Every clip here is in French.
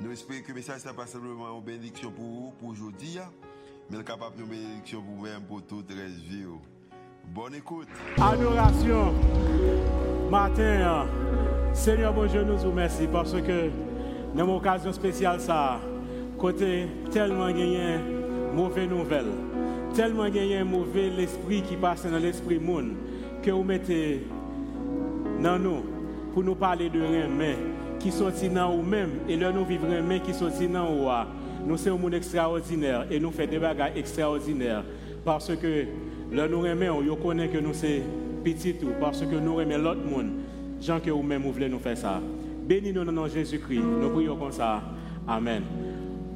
Nous espérons que le message n'est pas simplement une bénédiction pour vous, pour aujourd'hui, mais capable de bénédiction pour vous-même, pour toute la vie. Bonne écoute. Adoration. Matin, Seigneur bon Dieu, nous vous remercions parce que dans une occasion spéciale, ça, côté tellement gagné mauvaise nouvelle, tellement gagné mauvais l'esprit qui passe dans l'esprit monde, que vous mettez dans nous pour nous parler de rien, mais qui sont dans nous même et là nous vivons mais qui sont dans nous nous sommes un monde extraordinaire et nous faisons des bagages extraordinaires. Parce que là nous aimons nous connaissons que nous sommes petits tout parce que nous aimons l'autre monde. Gens que vous-même vous voulez nous faire ça. Bénis nous dans nom de Jésus-Christ. Nous prions comme ça. Amen.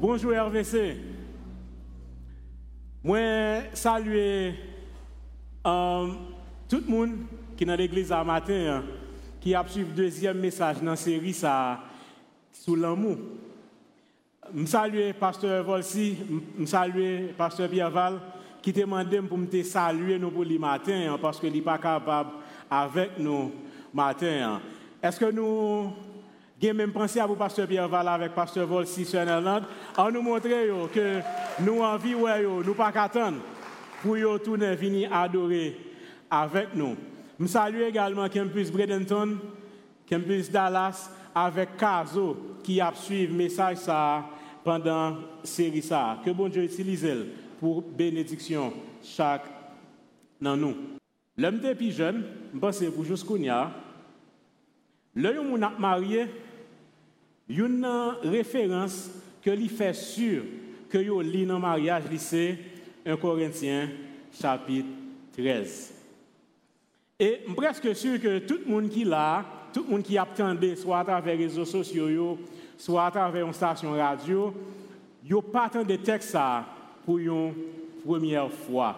Bonjour RVC moi saluer euh, tout le monde qui est dans l'église à matin hein qui a suivi le deuxième message dans la série ça, sous l'amour. Je salue pasteur Volsi, je salue pasteur Pierre qui demandé pour me saluer pour le matin, hein, parce qu'il n'est pas capable avec nous matin. Hein. Est-ce que nous avons même pensé à vous, pasteur Pierre avec pasteur Volsi sur en nous montrer que nous envie, nous pas qu'attendre pour tourner venir adorer avec nous. Je salue également Campus Bradenton, Campus Dallas, avec Caso qui a suivi le message ça pendant la série. Que bon Dieu utilise pour bénédiction chaque dans. L'homme depuis jeune, je pense vous jusqu'au nia, l'homme qui marié, il y a une référence que lui fait sûr que yo lit dans mariage c'est 1 Corinthiens chapitre 13. Et presque sûr que tout le monde qui là, tout le monde qui attendait, soit à travers les réseaux sociaux, soit à travers une station radio, n'a pas de texte pour une première fois.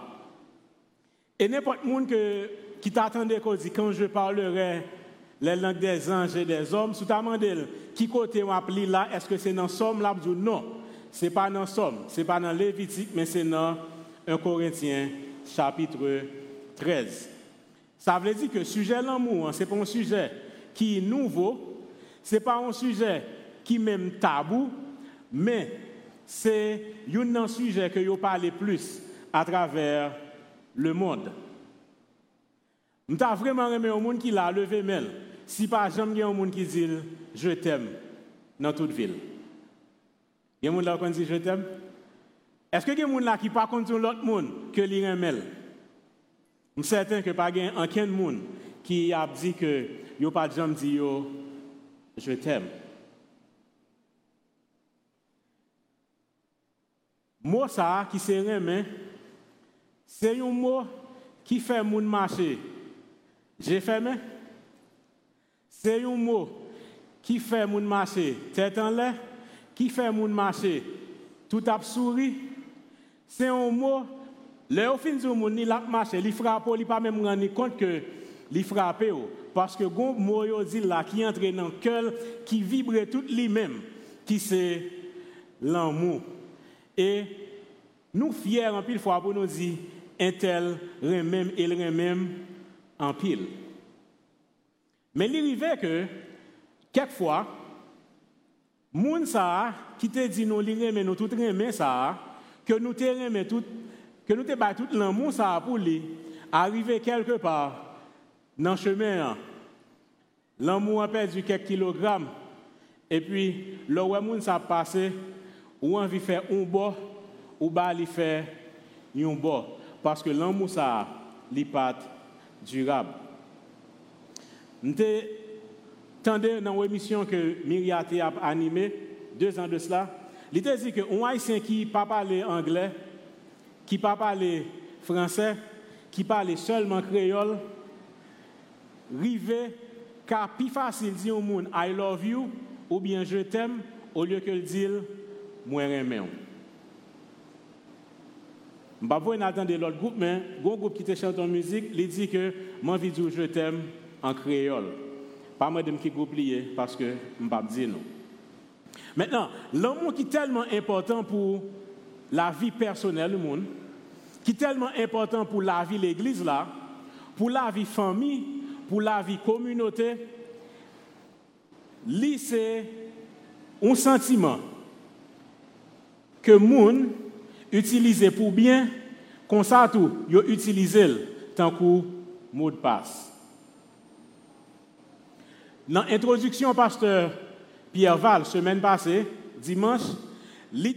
Et n'importe qui qui t'attendait quand je parlerai les langues des anges et des hommes, sous ta qui côté on là, est-ce que c'est dans Somme là non? Ce n'est pas dans Somme, ce n'est pas dans Lévitique, mais c'est dans 1 Corinthiens chapitre 13. Ça veut dire que le sujet de l'amour, hein, ce n'est pas un sujet qui est nouveau, ce n'est pas un sujet qui est même tabou, mais c'est un sujet que vous parlez plus à travers le monde. Je suis vraiment aimé un monde qui l'a levé mail. Si pas jamais un monde qui dit je t'aime dans toute ville. Il y a un monde qui dit je t'aime? Est-ce que y a un monde qui pas contre l'autre monde que l'il mail? Je suis certain que pas aucun monde qui a dit que yo pas je t'aime. Mot ça qui c'est remet, c'est un mot qui fait moun marcher. J'ai fermé. C'est un mot qui fait moun marcher tête en l'air, qui fait moun marcher tout a souri. C'est un mot le au fin du monde, il a marché, il frappe, il pas même rendre compte que il frappe parce que gon mot dit là qui entre dans le cœur, qui vibre tout lui-même, qui c'est l'amour. Et nous fiers en pile fois pour nous dire un tel même et le même en pile. Mais il arrivait que quelquefois moun ça qui te dit nous li tout que nous te tout l'amour ça pour lui, arriver quelque part dans le chemin, l'amour a perdu quelques kilogrammes, et puis le monde ça passé, ou envie faire un bord, ou bah lui faire un bord, parce que l'amour ça, n'est pas durable. Nous entendu dans l'émission que Myriam a animée, deux ans de cela, il a dit que un haïtien qui ne parle pas anglais, qui ne parle pas français, qui parle seulement créole, rive, car plus facile dire au monde I love you ou bien je t'aime au lieu que le dire moi j'aime. Je ne attendre l'autre groupe, mais un groupe qui te chante en musique, il dit que moi, je t'aime en créole. Pas moi de qui groupe lié, parce que je ne pas dire non. Maintenant, l'amour qui est tellement important pour la vie personnelle du qui est tellement important pour la vie de l'Église là, pour la vie famille, pour la vie communauté, c'est un sentiment que monde utilise pour bien, comme ça tout, yo utilisé tant que mot de passe. Dans l'introduction, pasteur Pierre Val, semaine passée, dimanche, il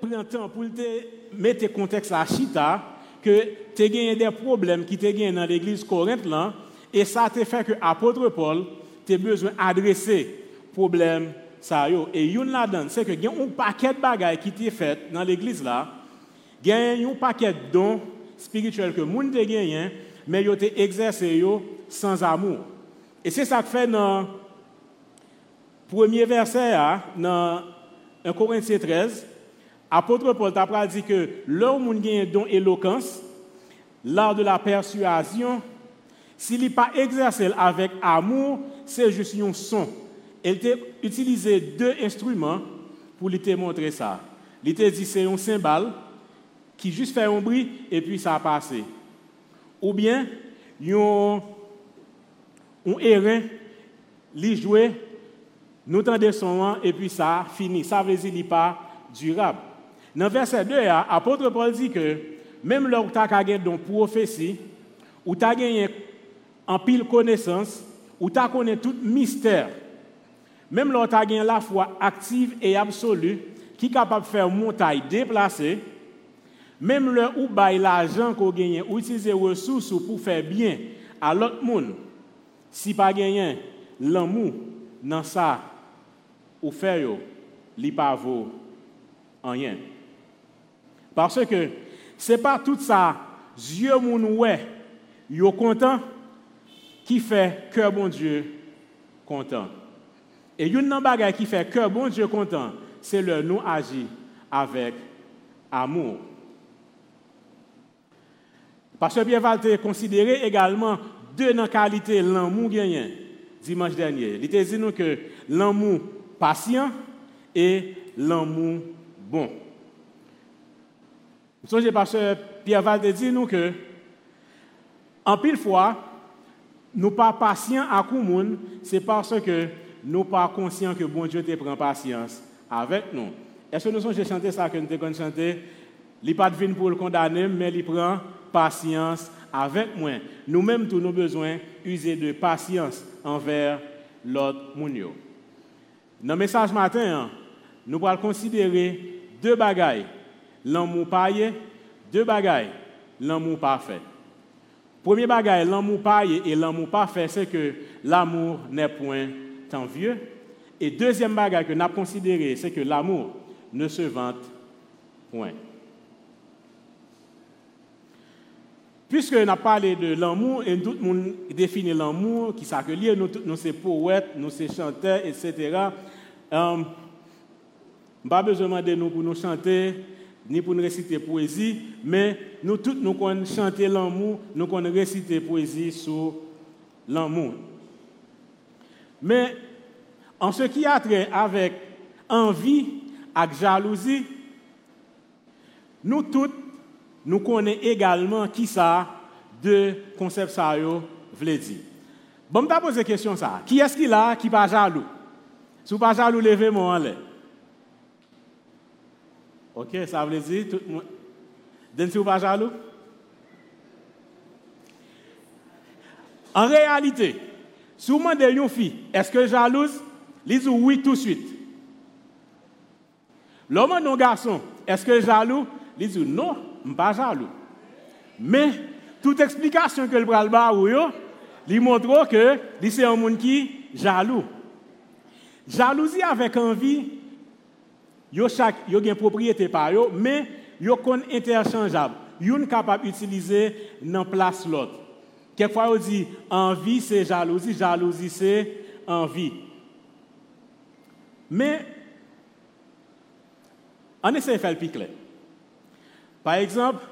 pris temps pour te mettre contexte à Chita que tu as des problèmes qui te dans l'église Corinthe là, et ça te fait que apôtre Paul, tu besoin d'adresser problème ça yo. Et une là-dedans, c'est que y a un paquet de bagages qui t'est fait dans l'église là, il y a un paquet de dons spirituels que monde te gagné, mais yo te exercé yo sans amour. Et c'est ça que fait dans premier verset dans 1 Corinthiens 13, apôtre Paul t'a dit que l'homme a un don éloquence, l'art de la persuasion, s'il n'est pas exercé avec amour, c'est juste un son. Il a utilisé deux instruments pour lui montrer ça. Il a dit c'est un cymbale qui juste fait un bruit et puis ça a passé. Ou bien, un, un il jouait, nous tendons son et puis ça fini. Ça veut dire pas durable. Dans verset 2, l'apôtre Paul dit que même lorsque tu as gagné une prophétie, ou tu as gagné en pile connaissance, ou tu as connu tout mystère, même lorsque tu as gagné la foi active et absolue, qui est capable de faire montagne déplacée, même le ou bail l'argent qu'on gagne, ou utiliser ressources pour faire bien à l'autre monde, si pas gagné l'amour dans ça, ou faire, il pas vaut rien. Parce que ce n'est pas tout ça, yeux moun ouais, yo content, qui fait que bon Dieu content. Et une nan qui fait que bon Dieu content, c'est le nous agir avec amour. Parce que Pierre Valte considéré également deux dans qualité l'amour gagné dimanche. Il a dit nous que l'amour patient et l'amour bon. Songez, pasteur Pierre Valde dit nous que, en pile fois, nous pas patients à monde, c'est parce que nous pas conscients que bon Dieu te prend patience avec nous. Est-ce que nous sommes chanté ça que nous avons chanté? Il pas de pour le condamner, mais il prend patience avec moi. Nous-mêmes, tous nos besoins, user de patience envers l'autre monde. Dans le message matin, nous allons considérer deux bagailles l'amour paillé, deux bagailles, l'amour parfait. Premier bagaille, l'amour paillé et l'amour parfait, c'est que l'amour n'est point envieux. Et deuxième bagaille que nous avons considéré, c'est que l'amour ne se vante point. Puisque nous avons parlé de l'amour, et tout le monde définit l'amour, qui s'accueille, nous, nous sommes poètes, nous sommes chanteurs, etc. Um, pas besoin de nous pour nous chanter, ni pour nous réciter poésie, mais nous tous nous connaissons chanter l'amour, nous connaissons réciter poésie sur l'amour. Mais en ce qui a trait avec envie et jalousie, nous tous nous connaissons également qui ça de concept ça veut dire. Bon, je poser question ça. Qui est-ce qui là qui pas jaloux? Si vous pas jaloux, levez-moi en l'air. Ok, ça veut dire tout le monde. Dennis, pas jaloux? En réalité, si vous demandez une fille, est-ce que jalouse? Elle dit oui tout de suite. L'homme non garçon, est-ce que jaloux? Il dit non, je ne pas jaloux. Mais toute explication que le bras le lui montre que c'est un monde qui jaloux. Jalousie avec envie, yo chaque yo une propriété par yo mais yo kon interchangeable yon capable d'utiliser dans place l'autre quelquefois on dit envie c'est jalousie jalousie c'est envie mais on essaie de faire le par exemple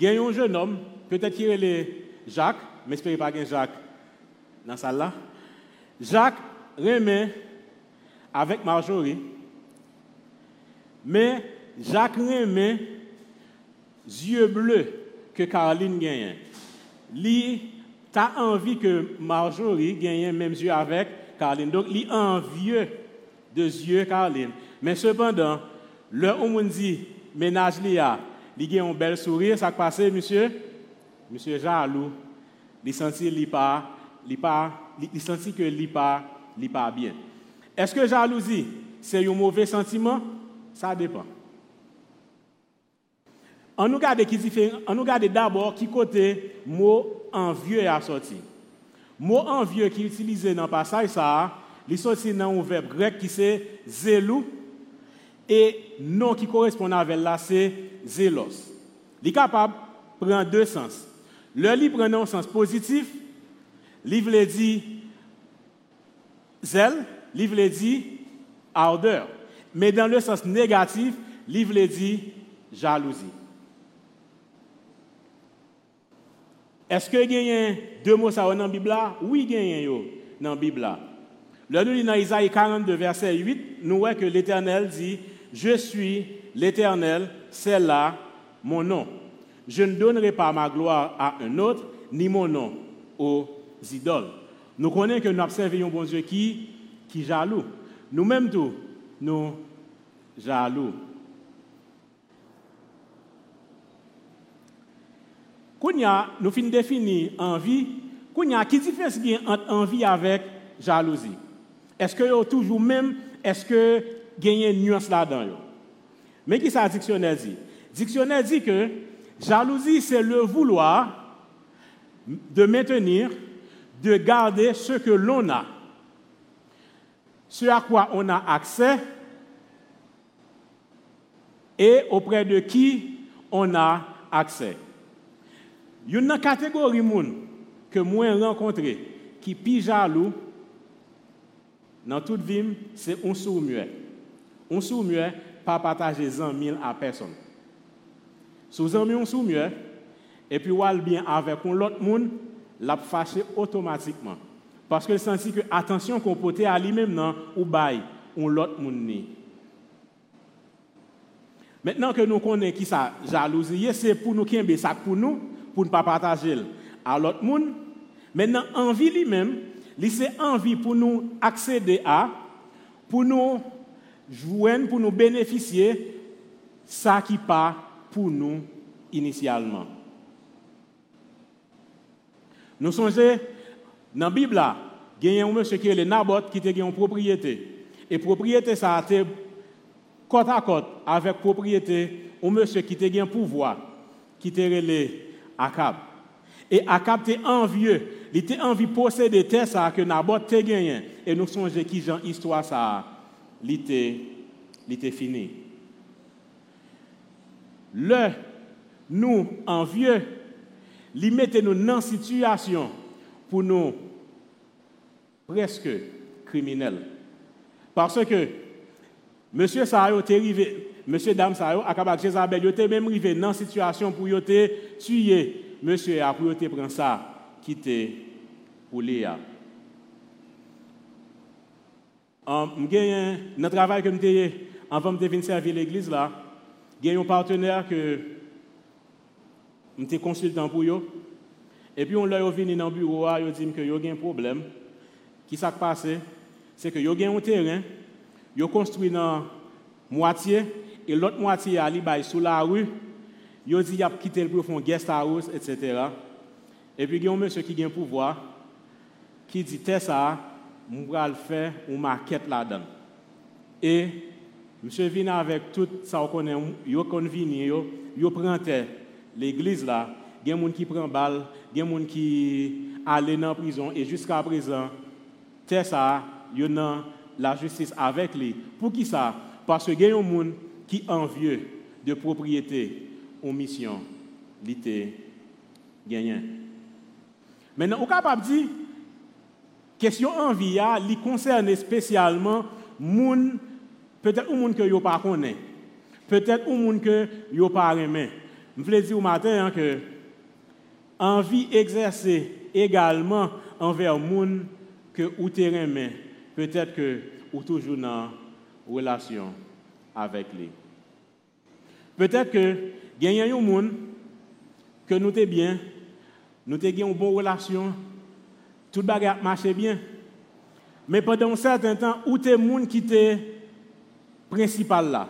il y a un jeune homme, peut-être qu'il est Jacques, mais j'espère pas qu'il Jacques dans salle là. Jacques remet avec Marjorie, mais Jacques remet yeux bleus que Caroline gagne. Lui, as envie que Marjorie gagne même yeux avec Caroline. Donc, il envieux de yeux Caroline. Mais cependant, le on dit ménage li a, il a un bel sourire, ça passe monsieur? Monsieur jaloux, il senti li pas, li pas, il senti que li pas, pas bien. Est-ce que jalousie c'est un mauvais sentiment? Ça dépend. On nous regarde qui on nous regarde d'abord qui côté mot envieux a sorti. Mot envieux qui est utilisé dans le passage ça, il sorti dans un verbe grec qui c'est zélou et nom qui correspond avec là c'est zélos. Il capable de deux sens. Le livre prend un sens positif, livre dit zèle, livre dit ardeur. Mais dans le sens négatif, livre dit jalousie. Est-ce que y a deux mots dans la Bible Oui, il y a dans la Bible. Le nous dans Isaïe 42, verset 8, nous voyons que l'Éternel dit Je suis l'Éternel, c'est là mon nom. Je ne donnerai pas ma gloire à un autre, ni mon nom aux idoles. Nous connaissons que nous observons un bon Dieu qui, qui jaloux. Nous-mêmes, tous, nous jaloux. Kounya, nous finissons définir envie. Kounya, qui différence entre envie avec jalousie? Est-ce que toujours même, est-ce que a une nuance là-dedans? Mais qui ça dictionnaire dit? Dictionnaire dit que jalousie, c'est le vouloir de maintenir, de garder ce que l'on a, ce à quoi on a accès et auprès de qui on a accès. Il y a une catégorie de monde que moi rencontré qui est jaloux dans toute vie, c'est un sourd muet. Un sourd muet, pas partager 100 000 à personne. Vous avez un sourd muet, et puis vous bien avec un autre monde, l'a fâché automatiquement. Parce que sent que attention qu'on porte à lui-même non ou bail ou l'autre monde Maintenant que nous connaissons qui ça jalousie, c'est pour nous qui ça pour nous pour ne pas partager à l'autre monde. Maintenant, envie lui-même, c'est envie pour nous accéder à, pour nous joindre, pour nous bénéficier, ça qui pas pour nous initialement. Nous songeons, dans la Bible, il y a un monsieur qui est le Nabot qui a une propriété. Et propriété, ça a été côte à côte avec propriété, un monsieur qui a un pouvoir, qui était relé Akab. Et Akab était envieux. Il était envie de posséder terre ça que Naboth a gagné. Et nous songeons qui Jean histoire ça, était fini. Le, nous, envieux, il mettait nous dans une situation pour nous presque criminels. Parce que Monsieur Sayo est arrivé, Monsieur Dame Sayo, à Jézabel, il était même arrivé dans une situation pour tuer monsieur a pour prendre ça, quitter pour Léa. Dans le travail que je avant de venir servir l'église là, j'ai un partenaire que je suis consultant pour eux. Et puis on l'a venu dans le bureau, il dit que y a un problème. Qui s'est passé C'est que y a un terrain ils ont construit dans moitié et l'autre moitié a lié sous la rue. Ils ont dit qu'ils ont quitté le guest house, etc. Et puis il y a un monsieur qui a un pouvoir qui dit ça, vais faire une maquette là-dedans. Et monsieur vient avec tout ça qu'on connaît, il vient, il prend l'église là, il y a des gens qui prennent balle, il y a des gens qui allent dans la prison et jusqu'à présent, ça, il y a la justice avec lui. Pour qui ça Parce que y a des gens qui envieux de propriété ou mission, l'été gagnant. Maintenant, on capable dire, question envie, il concerne spécialement peut-être un monde que ne pas peut-être un monde que vous pas aimé, je voulais dire au matin hein, que envie exercée également envers monde que ou terrain peut-être que ou toujours dans relation avec lui. Peut-être que a un monde que nous sommes bien, nous avons une bonne relation, tout bagarre marche bien. Mais pendant un certain temps, où es monde qui était principal là,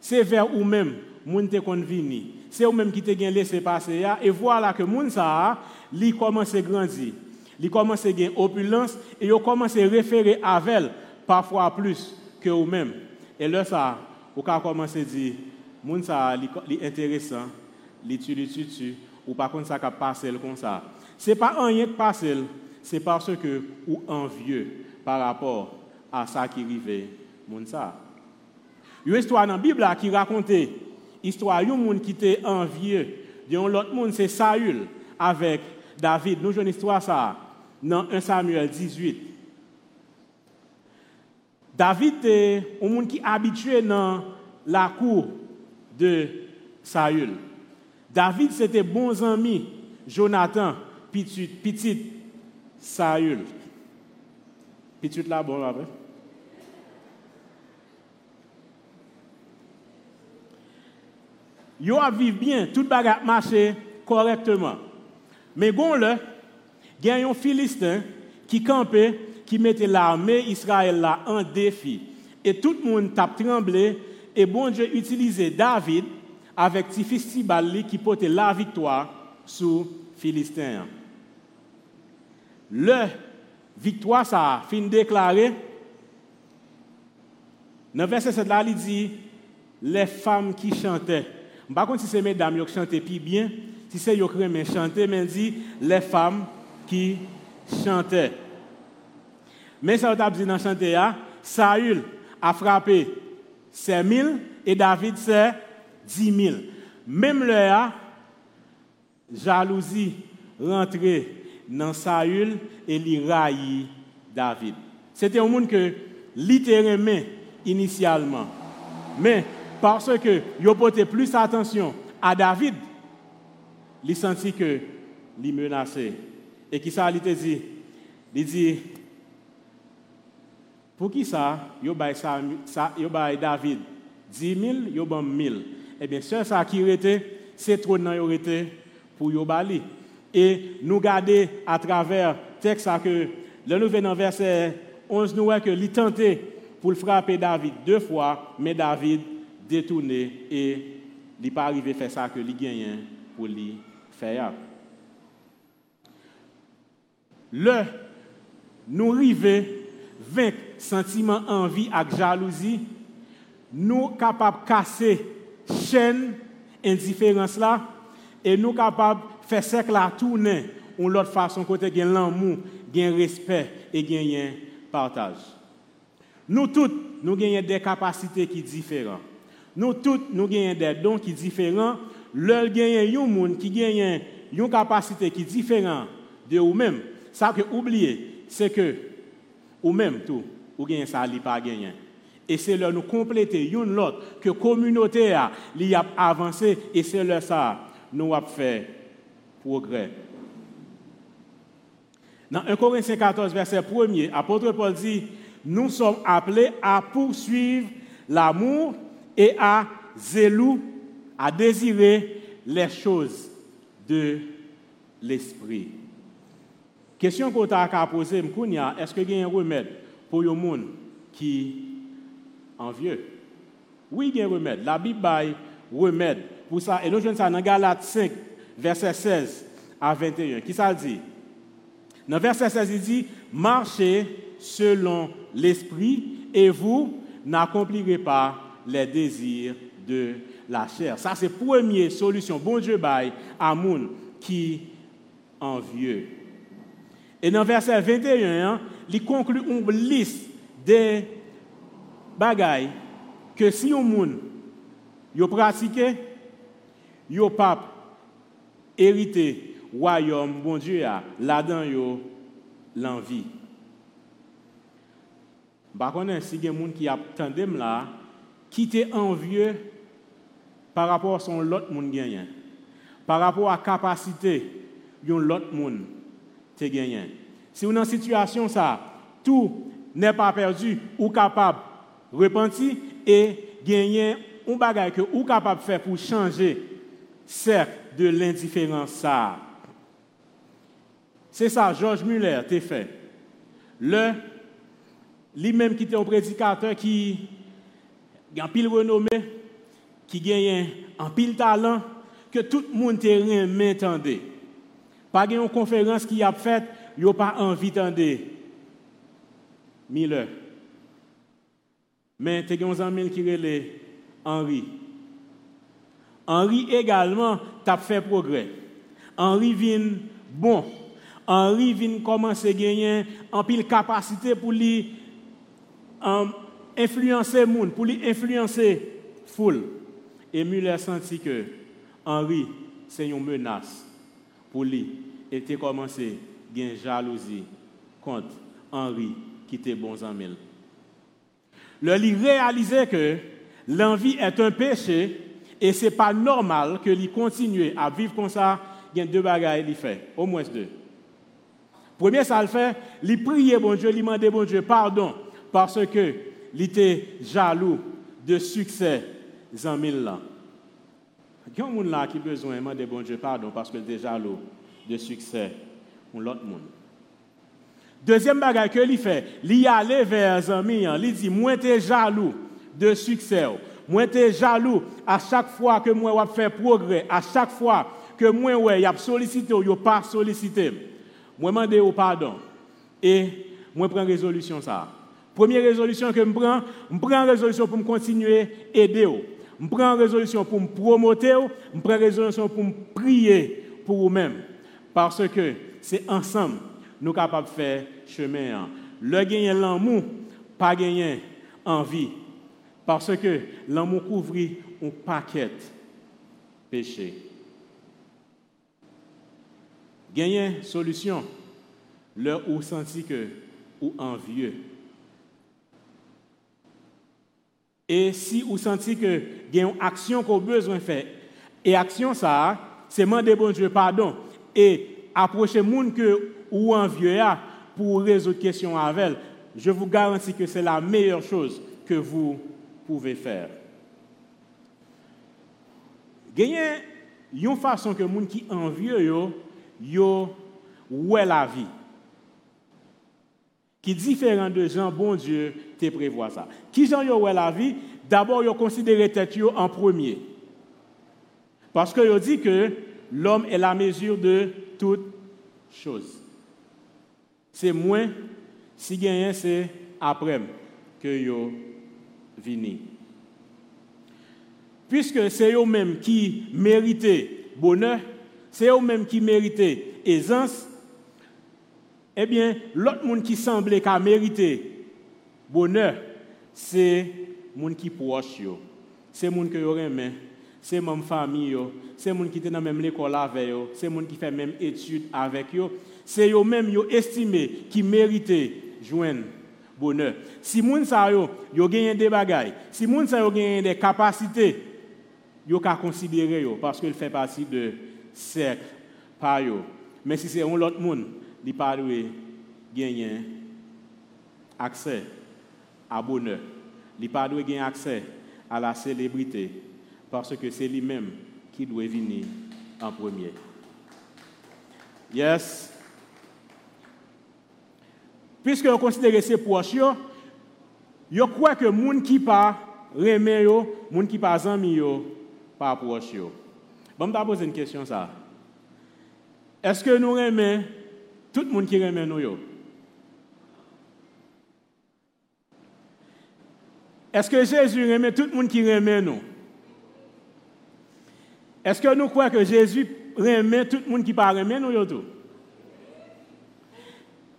c'est vers vous-même, monde te convenu. C'est vous-même qui te laissé passer et voilà que monde ça, li commence à grandir. Il commence à gagner opulence et il commence à référer à elle parfois plus que vous-même. Et là ça, vous commence à dire moun ça li intéressant, li tu tu tu ou par contre ça comme ça. C'est pas rien que passer, c'est parce que ou envieux par rapport à ça qui arrivait moun ça. Une histoire dans la Bible qui racontait histoire d'un monde qui était envieux d'un autre monde c'est Saül avec David. Nous une histoire ça dans 1 Samuel 18. David est un monde qui est habitué dans la cour de Saül. David, c'était bons amis. Jonathan, petit, petit Saül. Petit là, bon, après. Yo a vivre bien, tout bagarre marché correctement. Mais bon il y a un Philistin qui campait, qui mettait l'armée Israël là en défi. Et tout le monde a tremblé et bon Dieu utilisait David avec Tifis qui portait la victoire sur Philistin. Le victoire, ça a fin déclaré. Dans verset 7 là, il dit les femmes qui chantaient. Par contre, si c'est mesdames qui chantaient plus bien, si c'est eux qui chantaient, mais il dit les femmes qui chantaient. Mais ça, on dit dans chanter, Saül a frappé c'est 1000 et David c'est 10 000. Même là, jalousie rentrée dans Saül et il David. C'était un monde que littéralement initialement. Mais parce que il porté plus attention à David, il senti que il menaçait. Et qui ça, il dit, il dit, pour qui ça, yo bay ça, yo bay David? 10 000, yo ban 1000. Eh bien, ce ça qui était, c'est trop nan yo pour yo bali. Et nous garder à travers texte que le nouvel dans verset 11 nous voit que tenté pour frapper David deux fois, mais David détourné et il pas arrivé à faire ça que il gagne pour lui faire. Le nous river vaincre sentiment envie et jalousie, nous capables de casser chaîne indifférence là et nous capables de faire cercle la tourner ou l'autre façon côté gain l'amour, gain respect et gain partage. Nous tous nous avons des capacités qui sont différentes. Nous tous nous avons des dons qui sont différents. L'un gagne un monde qui gagne une capacité qui est différente de vous-même. Ça que oubliez, c'est que ou même tout, ou gagne ça, li c'est là nous compléter une l'autre que communauté a, li a avancé et c'est là ça nous a fait progrès. Dans 1 Corinthiens 14 verset 1er, apôtre Paul dit nous sommes appelés à poursuivre l'amour et à zélou, à désirer les choses de l'esprit. Question qu'on t'a posée, est-ce qu'il y a un remède pour les gens qui envieux? Oui, il y a un remède. La Bible a un remède pour ça. Et nous jouons ça dans Galates 5, verset 16 à 21. Qui ça dit? Dans verset 16, il dit Marchez selon l'esprit et vous n'accomplirez pas les désirs de la chair. Ça, c'est la première solution. Bon Dieu, bail à moun qui envieux. Et dans verset 21, il conclut une liste de bagailles que si un monde yo pratiqué, yo pas hérité royaume bon Dieu là-dedans yo l'envie. Par contre, si a des gens qui attendent là, qui étaient envieux par rapport à son l'autre monde gagnant. par rapport à capacité de l'autre monde te gagné. Si dans une situation ça, tout n'est pas perdu ou capable repentir et gagner un bagage que ou capable de faire pour changer cercle de l'indifférence. C'est ça, Georges Muller t'a fait. Le, lui-même qui était un prédicateur qui a pile renommé, qui gagne un pile talent, que tout le monde te m'entendait. Pas une conférence qui a faite, il pas envie d'entendre. Miller. Mais tu as un ami qui relève Henri. Henri également t'a fait progrès. Henri vient bon. Henri vient commencer à gagner en pile capacité pour lui influencer monde, pour lui influencer foule. Et Muller senti que Henri, c'est une menace pour lui. Et il commencé à gagner jalousie contre Henri qui était bon amis. Le lui réalisait que l'envie est un péché et ce n'est pas normal que lui continue à vivre comme ça. Il y a deux bagages qu'il fait, au moins deux. Premier, ça le fait, il priait bon Dieu, il demandait bon Dieu pardon parce que il était jaloux de succès en là. Il y a un monde là qui a besoin de demander bon Dieu pardon parce qu'il était jaloux de succès pour l'autre monde? Deuxième bagage que fait, il allé vers les amis, il dit moi t'es jaloux de succès. Moi t'es jaloux à chaque fois que moi fait progrès, à chaque fois que moi ouais, sollicité ou y pas sollicité. Moi demande au pardon et moi prends résolution ça. Première résolution que je prends, je prends résolution pour me continuer à aider. Je prends résolution pour me promoter, je prends résolution pour me prier pour vous-même. Parce que c'est ensemble nous sommes capables de faire chemin. Le gagner l'amour, pas gagner envie. Parce que l'amour couvre un paquet péché. Gagner solution, le ou senti que ou envieux. Et si vous sentez que y a une action qu'on a besoin de faire, et action ça, c'est demander bon Dieu pardon et approcher gens que ou envieux pour résoudre question avec elle, je vous garantis que c'est la meilleure chose que vous pouvez faire. A une façon que les gens qui envieux yo, yo ouais la vie. Qui est différent de gens, bon Dieu, te prévoit ça. Qui gens yo ouais la vie, d'abord yo considéré tête yo en premier. Parce que yo dit que l'homme est la mesure de toute chose. C'est moins si gagné c'est après que yo Puisque c'est eux-mêmes qui méritaient bonheur, c'est eux-mêmes qui méritaient aisance, eh bien, l'autre monde qui semblait qu'à mériter bonheur, c'est monde qui proche C'est monde que yo aimé, c'est même famille c'est monde qui était dans même l'école avec eux, c'est monde qui fait même études avec eux, c'est eux même yo estimé qui méritait joindre bonheur. Si moun sa yo yo gagne des bagailles, si moun sa yo gagne des capacités, yo ka considérer yo qu'il fait partie de cercle par yo. Mais si c'est un autre monde, il pas gagner accès à bonheur. Il pas gagner accès à la célébrité parce que c'est lui-même qui doit venir en premier. Yes. Puisque vous considérez ces proches, vous croyez que gens qui pas remet les gens qui pas amis pas proche Bon, je poser une question. Est-ce que nous aimons tout le monde qui aime nous Est-ce que Jésus aime tout le monde qui aime nous? Est-ce que nous croyons que Jésus aime tout le monde qui ne aime nous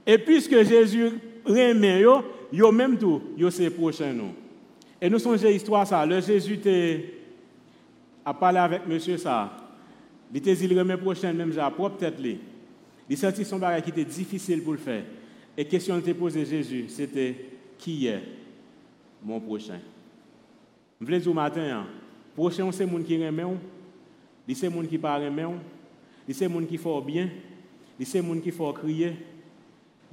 Et puisque Jésus aime nous, yo même tout, yo c'est prochain nous. Et nous sommes l'histoire ça, le Jésus a parlé avec monsieur ça. Il était dit remet prochain même j'ai propre tête. Il sentit son bagage qui était difficile pour le faire. Et la question était posée Jésus, c'était qui est mon prochain? Je voulais dire matin, hein, prochain c'est monde qui aime c'est monde qui parle bien, c'est monde qui fait bien, c'est monde qui fait crier,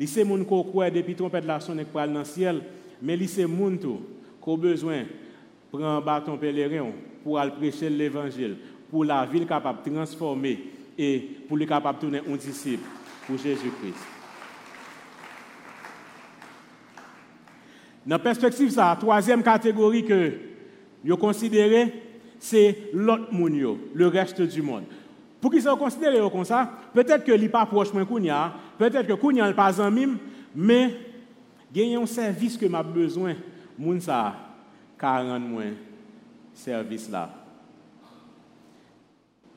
c'est monde qui croit depuis trompette la sonne pour aller dans le ciel, mais c'est monde qui a besoin prendre un bâton pèlerin pour aller prêcher l'évangile, pour la de transformer et pour le capable de tourner un disciple pour Jésus-Christ. Dans la perspective, la troisième catégorie que vous considérez, c'est l'autre monde, le reste du monde. Pour qu'ils soient considérés comme ça, peut-être que n'est pas proche de Kounia, peut-être que Kounia n'est pas en mime, mais il un service que m'a besoin, moun ça, rendre moins service là.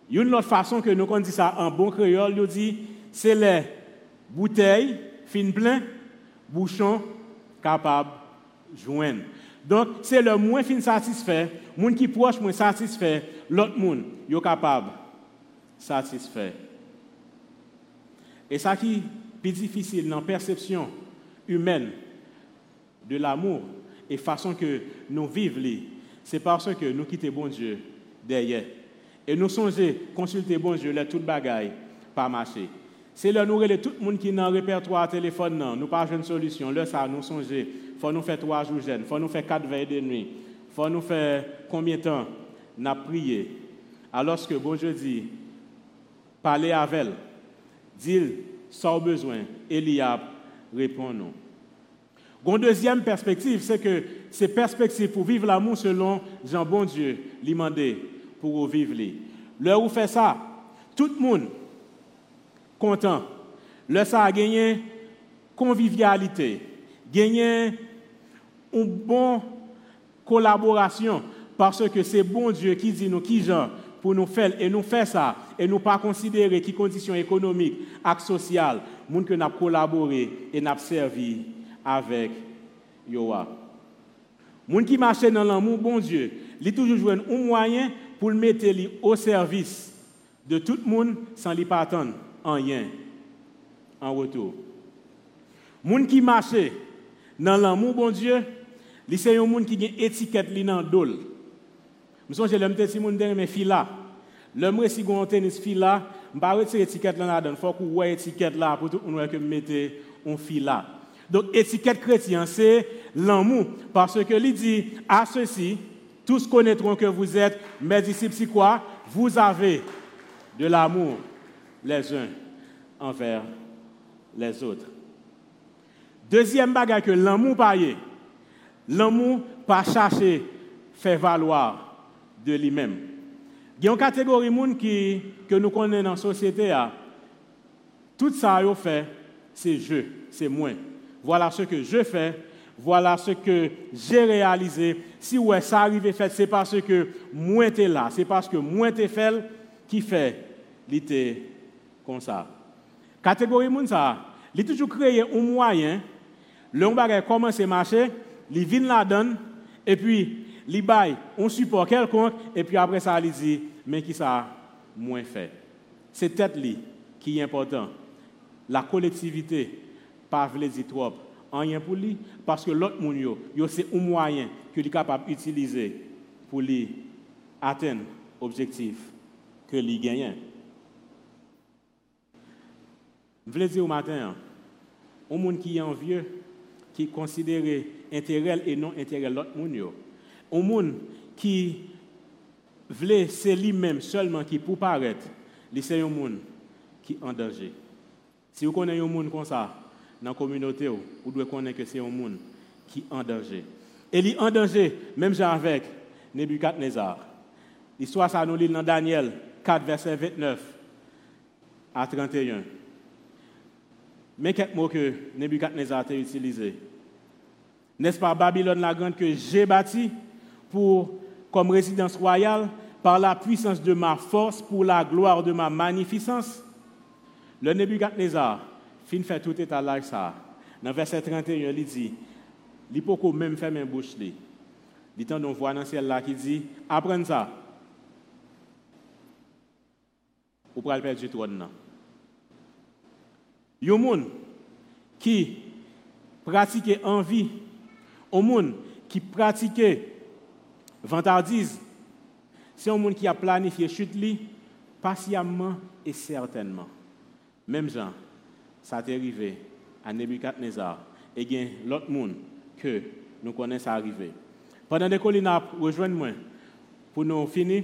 Une autre façon que nous dit ça en bon créole, dit c'est les bouteilles fin plein, bouchon capable joindre. Donc c'est le moins fin satisfait, monde qui proche moins satisfait, l'autre monde est capable satisfait. Et ça qui est plus difficile dans la perception humaine de l'amour et façon que nous vivons, c'est parce que nous quittons bon Dieu derrière. Et nous songeons, consulter bon Dieu, les toutes bagailles, pas marcher. C'est là nous tout le monde qui est dans le répertoire téléphone, nous pas une solution. Là, ça, nous songer. Faut nous faire trois jours jeunes, il faut nous faire quatre veilles de nuit. Faut nous faire combien de temps? Nous prié. Alors que bon Dieu dit, parlez avec elle, dit sans besoin, Eliab répond non. Une deuxième perspective, c'est que ces perspectives pour vivre l'amour selon Jean Bon Dieu, l'imandé pour vivre. Là où fait ça, tout le monde content. Là, ça a gagné convivialité, gagné une bonne collaboration, parce que c'est bon Dieu qui dit nous qui Jean pour nous faire et nous faire ça et nous pas considérer qui conditions économiques et sociales, nous que nous collaboré et nous servi avec Yoa. Moun qui marche dans l'amour, bon Dieu, il toujours joué un moyen pour le mettre au service de tout le monde sans lui pas attendre rien en retour. Moun qui marche dans l'amour, bon Dieu, c'est un monde qui a une étiquette dans le. Je me souviens, je si mes filles là. L'homme si gon tennis fille là, je pas retirer étiquette là dedans, faut qu'on voit étiquette là pour tout le monde que mettez un là. Donc, étiquette chrétienne, c'est l'amour. Parce que il dit à ceci, tous connaîtront que vous êtes mes disciples, c'est quoi? Vous avez de l'amour les uns envers les autres. Deuxième bagage que l'amour paye, l'amour pas chercher faire valoir de lui-même. Il y a une catégorie de monde que nous connaissons dans la société. Tout ça, fait, c'est je, c'est moi. Voilà ce que je fais. Voilà ce que j'ai réalisé. Si ouais, ça arrive fait, c'est parce que moi t'es là. C'est parce que moi t'es fait qui fait l'été comme ça. Catégorie moun ça, il a toujours créé un moyen, le bagage commence à marcher, il vient la donne, et puis il bail on support quelconque, et puis après ça, il dit, mais qui ça moins fait? C'est tête qui est important. La collectivité, pas dire trop rien pour lui parce que l'autre monde c'est un moyen que est capable d'utiliser pour lui atteindre l'objectif que lui gagne. Je voulais dire au matin, un monde qui est envieux, qui considère intérêt et non intérêt l'autre monde, un monde qui voulait c'est lui-même seulement qui pour paraître, c'est un monde qui est en danger. Si vous connaissez un monde comme ça, dans la communauté, vous devez connaître que c'est un monde qui est en danger. Et il est en danger, même avec Nebuchadnezzar. L'histoire, ça nous lit dans Daniel 4, verset 29 à 31. Mais quelques mots que Nebuchadnezzar a utilisé. N'est-ce pas Babylone la grande que j'ai bâti pour, comme résidence royale par la puissance de ma force, pour la gloire de ma magnificence Le Nebuchadnezzar, fin fait tout là ça. Dans verset 31, il dit, il même faire une bouche. Il on voit dans ciel là qui dit, apprenez ça. Ou pour perdre du trône. Il y a des gens qui pratiquent envie, un monde qui pratique vantardise, c'est un monde qui a planifié chute, patiemment et certainement. Même Jean, ça t'est arrivé à Nebuchadnezzar et bien l'autre monde que nous connaissons arriver. Pendant que collines rejoignez-moi pour nous finir.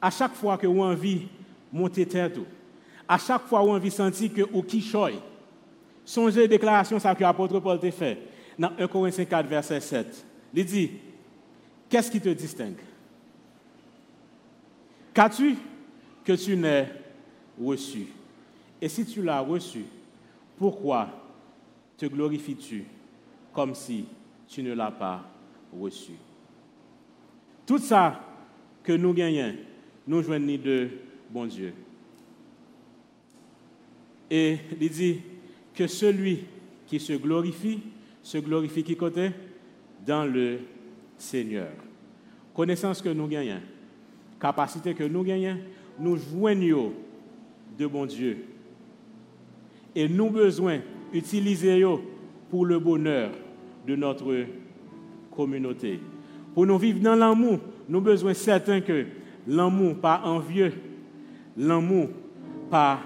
À chaque fois que vous avez envie de monter tête, à chaque fois que vous avez envie de sentir que vous qui songez la déclaration que l'apôtre Paul a fait dans 1 Corinthiens 4, verset 7. Il qu'est-ce qui te distingue? Qu'as-tu que tu n'aies reçu? Et si tu l'as reçu, pourquoi te glorifies-tu comme si tu ne l'as pas reçu? Tout ça que nous gagnons, nous joignons de bon Dieu. Et il dit que celui qui se glorifie, se glorifie qui côté? Dans le Seigneur. Connaissance que nous gagnons, capacité que nous gagnons, nous joignons de bon Dieu. Et nous besoin d'utiliser pour le bonheur de notre communauté. Pour nous vivre dans l'amour, nous besoin certain que l'amour pas envieux, l'amour pas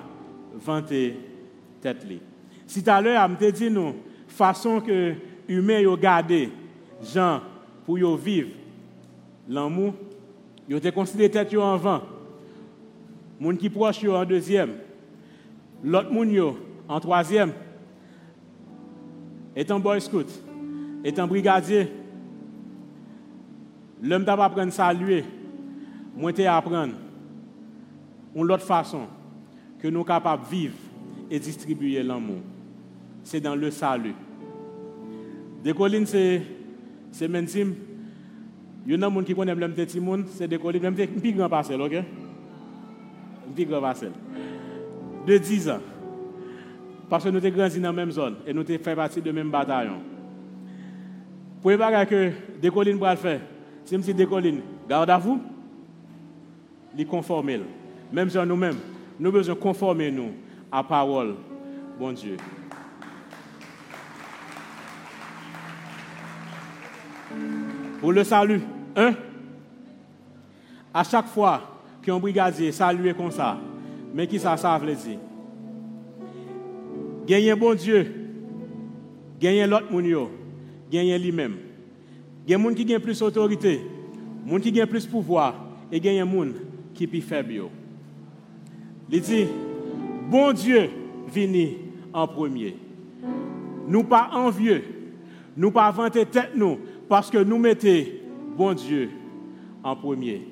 vanter tête Si tout à l'heure, je dit nous, façon que humain yo gardé, gens pour vivre l'amour, yo te considéré tête en vent. Moun qui proche en deuxième. L'autre moun en troisième. Étant boy scout, étant brigadier, l'homme t'a pas apprendre saluer, moi t'ai apprendre une autre façon que nous capables de vivre et distribuer l'amour. C'est dans le salut. Des collines, c'est c'est même Il y a des gens qui connaissent le petit monde, c'est des collines, même un plus grand parcelle, ok? Plus grand parcelle. De 10 ans. Parce que nous sommes grandis dans la même zone et nous sommes fait partie du même bataillon. Pour les que des collines pour le faire, si des collines, garde à vous, les conformer. Même si nous-mêmes, nous besoin conformer nous à la parole, bon Dieu. Pour le salut, un, à chaque fois qu'un brigadier salue comme ça, mais qui ça, ça veut dire? Gagner bon Dieu, gagner l'autre monde, gagner lui-même. Il y qui ont plus d'autorité, des gens qui ont plus de pouvoir, et il y qui sont plus faibles. Il dit, bon Dieu, venez en premier. Nous pas envieux, nous pas vanter tête nous, parce que nous mettons bon Dieu en premier.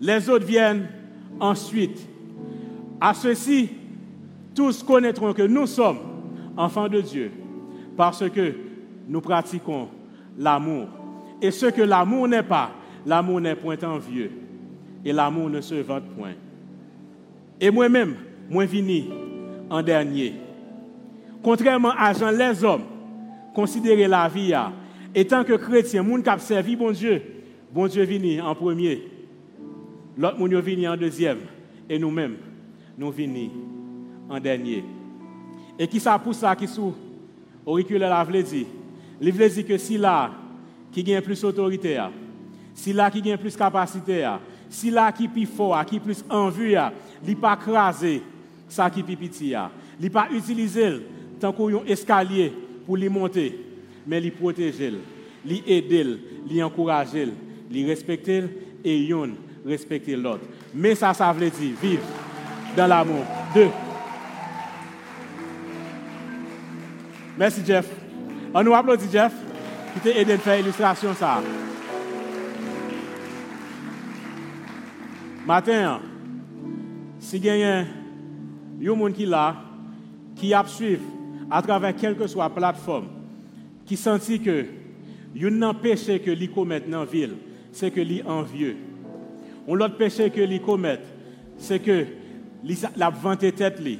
Les autres viennent ensuite. À ceci, tous connaîtront que nous sommes enfants de Dieu parce que nous pratiquons l'amour. Et ce que l'amour n'est pas, l'amour n'est point envieux. Et l'amour ne se vante point. Et moi-même, moi vini en dernier. Contrairement à Jean, les hommes considérer la vie et tant que chrétien, monde qui a servi bon Dieu, bon Dieu vini en premier. L'autre monde vini en deuxième. Et nous-mêmes nous vini en dernier. Et qui ça pour ça qui sous? Auriculaire la veut dire Il veut dire que si là qui gagne plus d'autorité, si là qui gagne plus capacité, si là qui plus fort, qui plus envie, il pas craser ça qui plus petit, il pas utiliser tant qu'on escalier pour lui monter, mais lui protéger, lui aider, lui encourager, lui respecter et yon respecter l'autre. Mais ça, ça veut dire vivre dans l'amour. Deux. Merci Jeff. On nous applaudit Jeff qui t'a aidé à faire l'illustration ça. Matin, si y a un monde qui là, qui a suivi à travers quelle que soit la plateforme, qui sentit que un péché que lui commet dans la ville, c'est que lui envieux. Un autre péché que lui commet, c'est que la vanté tête lui.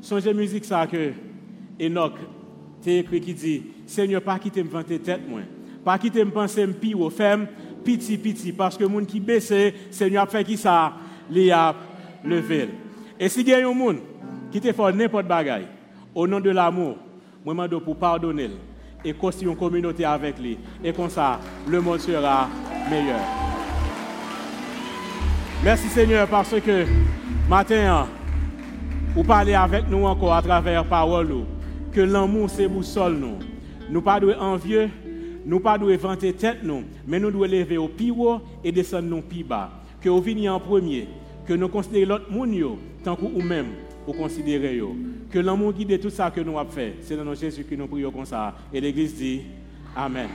Songez musique ça que Enoch t'a écrit qui dit Seigneur, pas quitter me vanter tête moi. Pas quitter me penser me pire femme petit petit parce que monde qui baisse, Seigneur a fait qui ça, lui a levé. Et si il y a un monde qui te fait n'importe bagaille au nom de l'amour, je demande pour pardonner et construire une communauté avec lui. Et comme ça, le monde sera meilleur. Merci Seigneur parce que matin, vous parlez avec nous encore à travers parole que l'amour c'est boussole nous. Nous pas de envieux, nous pas de vanter tête nous, mais nous devons lever au plus haut et descendre nous plus bas. Que vous veniez en premier, que nous considérions l'autre monde tant que vous-même vous considérez que l'amour guide tout ça que nous avons fait. C'est dans Jésus que nous prions comme ça. Et l'Église dit Amen.